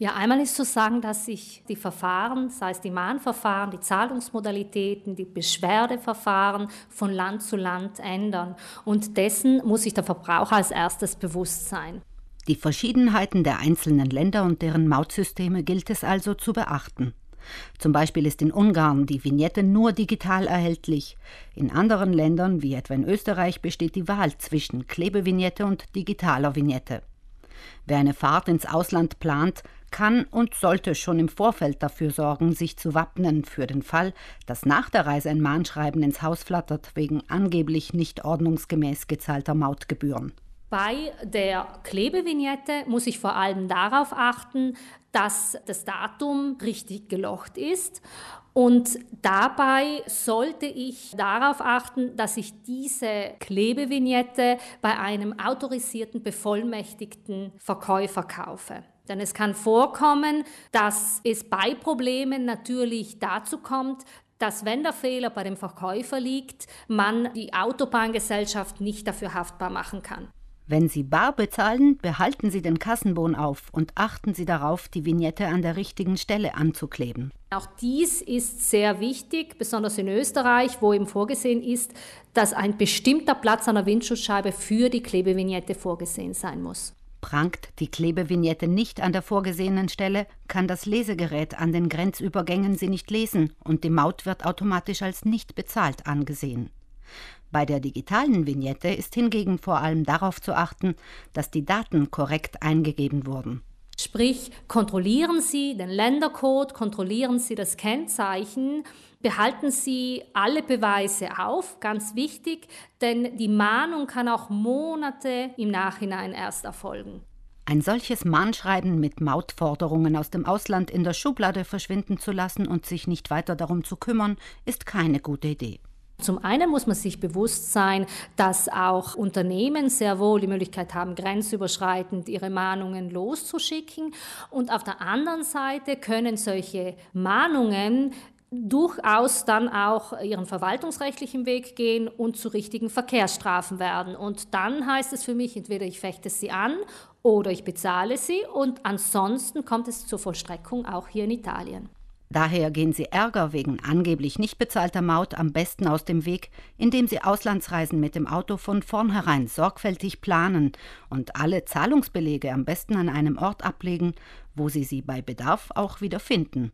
Ja, einmal ist zu sagen, dass sich die Verfahren, sei es die Mahnverfahren, die Zahlungsmodalitäten, die Beschwerdeverfahren von Land zu Land ändern. Und dessen muss sich der Verbraucher als erstes bewusst sein. Die Verschiedenheiten der einzelnen Länder und deren Mautsysteme gilt es also zu beachten. Zum Beispiel ist in Ungarn die Vignette nur digital erhältlich. In anderen Ländern, wie etwa in Österreich, besteht die Wahl zwischen Klebevignette und digitaler Vignette. Wer eine Fahrt ins Ausland plant, kann und sollte schon im Vorfeld dafür sorgen, sich zu wappnen für den Fall, dass nach der Reise ein Mahnschreiben ins Haus flattert wegen angeblich nicht ordnungsgemäß gezahlter Mautgebühren. Bei der Klebevignette muss ich vor allem darauf achten, dass das Datum richtig gelocht ist. Und dabei sollte ich darauf achten, dass ich diese Klebevignette bei einem autorisierten, bevollmächtigten Verkäufer kaufe. Denn es kann vorkommen, dass es bei Problemen natürlich dazu kommt, dass wenn der Fehler bei dem Verkäufer liegt, man die Autobahngesellschaft nicht dafür haftbar machen kann. Wenn Sie bar bezahlen, behalten Sie den Kassenbon auf und achten Sie darauf, die Vignette an der richtigen Stelle anzukleben. Auch dies ist sehr wichtig, besonders in Österreich, wo eben vorgesehen ist, dass ein bestimmter Platz an der Windschutzscheibe für die Klebevignette vorgesehen sein muss. Prangt die Klebevignette nicht an der vorgesehenen Stelle, kann das Lesegerät an den Grenzübergängen sie nicht lesen und die Maut wird automatisch als nicht bezahlt angesehen. Bei der digitalen Vignette ist hingegen vor allem darauf zu achten, dass die Daten korrekt eingegeben wurden. Sprich, kontrollieren Sie den Ländercode, kontrollieren Sie das Kennzeichen, behalten Sie alle Beweise auf, ganz wichtig, denn die Mahnung kann auch Monate im Nachhinein erst erfolgen. Ein solches Mahnschreiben mit Mautforderungen aus dem Ausland in der Schublade verschwinden zu lassen und sich nicht weiter darum zu kümmern, ist keine gute Idee. Zum einen muss man sich bewusst sein, dass auch Unternehmen sehr wohl die Möglichkeit haben, grenzüberschreitend ihre Mahnungen loszuschicken. Und auf der anderen Seite können solche Mahnungen durchaus dann auch ihren verwaltungsrechtlichen Weg gehen und zu richtigen Verkehrsstrafen werden. Und dann heißt es für mich, entweder ich fechte sie an oder ich bezahle sie und ansonsten kommt es zur Vollstreckung auch hier in Italien. Daher gehen Sie Ärger wegen angeblich nicht bezahlter Maut am besten aus dem Weg, indem Sie Auslandsreisen mit dem Auto von vornherein sorgfältig planen und alle Zahlungsbelege am besten an einem Ort ablegen, wo Sie sie bei Bedarf auch wieder finden.